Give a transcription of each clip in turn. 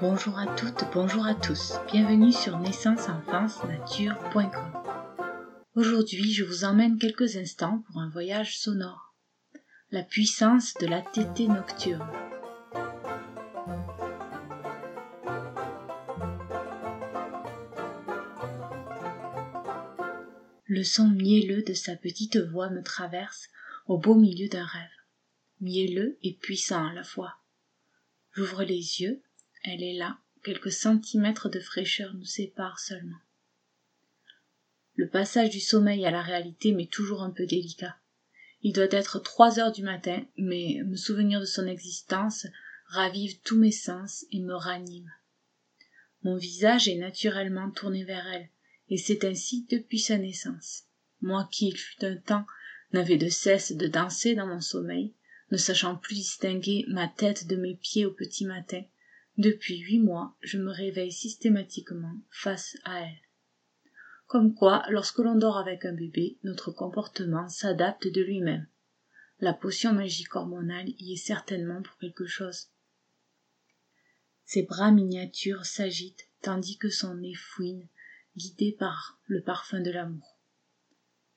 Bonjour à toutes, bonjour à tous. Bienvenue sur naissance-enfance-nature.com. Aujourd'hui, je vous emmène quelques instants pour un voyage sonore. La puissance de la tétée nocturne. Le son mielleux de sa petite voix me traverse au beau milieu d'un rêve, mielleux et puissant à la fois. J'ouvre les yeux elle est là, quelques centimètres de fraîcheur nous séparent seulement. Le passage du sommeil à la réalité m'est toujours un peu délicat. Il doit être trois heures du matin, mais me souvenir de son existence ravive tous mes sens et me ranime. Mon visage est naturellement tourné vers elle, et c'est ainsi depuis sa naissance. Moi qui, il fut un temps, n'avais de cesse de danser dans mon sommeil, ne sachant plus distinguer ma tête de mes pieds au petit matin, depuis huit mois, je me réveille systématiquement face à elle. Comme quoi, lorsque l'on dort avec un bébé, notre comportement s'adapte de lui-même. La potion magique hormonale y est certainement pour quelque chose. Ses bras miniatures s'agitent tandis que son nez fouine, guidé par le parfum de l'amour.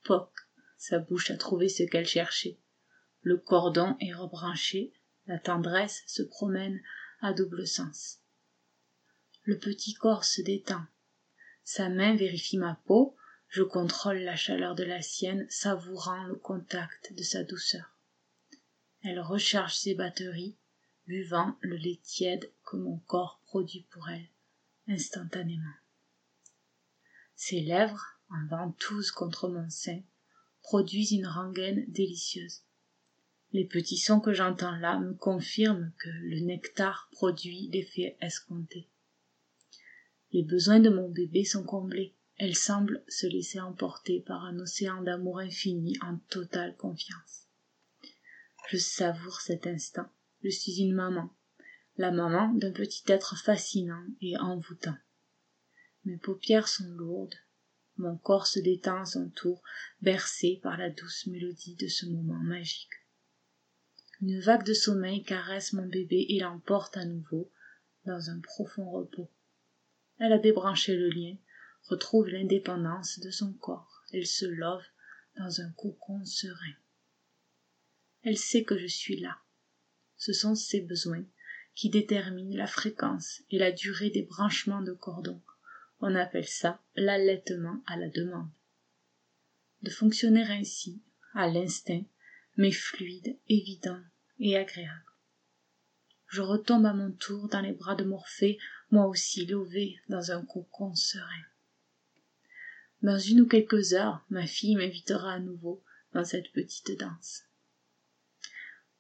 Poc, sa bouche a trouvé ce qu'elle cherchait. Le cordon est rebranché, la tendresse se promène à double sens. Le petit corps se détend. Sa main vérifie ma peau, je contrôle la chaleur de la sienne, savourant le contact de sa douceur. Elle recharge ses batteries, buvant le lait tiède que mon corps produit pour elle, instantanément. Ses lèvres, en ventouses contre mon sein, produisent une rengaine délicieuse. Les petits sons que j'entends là me confirment que le nectar produit l'effet escompté. Les besoins de mon bébé sont comblés. Elle semble se laisser emporter par un océan d'amour infini en totale confiance. Je savoure cet instant. Je suis une maman, la maman d'un petit être fascinant et envoûtant. Mes paupières sont lourdes, mon corps se détend à son tour, bercé par la douce mélodie de ce moment magique. Une vague de sommeil caresse mon bébé et l'emporte à nouveau dans un profond repos. Elle a débranché le lien, retrouve l'indépendance de son corps. Elle se love dans un cocon serein. Elle sait que je suis là. Ce sont ses besoins qui déterminent la fréquence et la durée des branchements de cordon. On appelle ça l'allaitement à la demande. De fonctionner ainsi, à l'instinct, mais fluide, évident et agréable. Je retombe à mon tour dans les bras de Morphée, moi aussi lové dans un cocon serein. Dans une ou quelques heures, ma fille m'invitera à nouveau dans cette petite danse.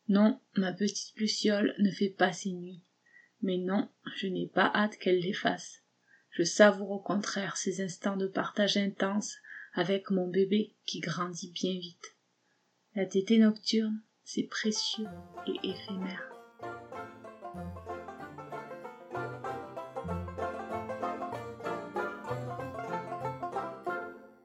Non, ma petite Luciole ne fait pas ses nuits. Mais non, je n'ai pas hâte qu'elle les fasse. Je savoure au contraire ces instants de partage intense avec mon bébé qui grandit bien vite. La tétée nocturne, c'est précieux et éphémère.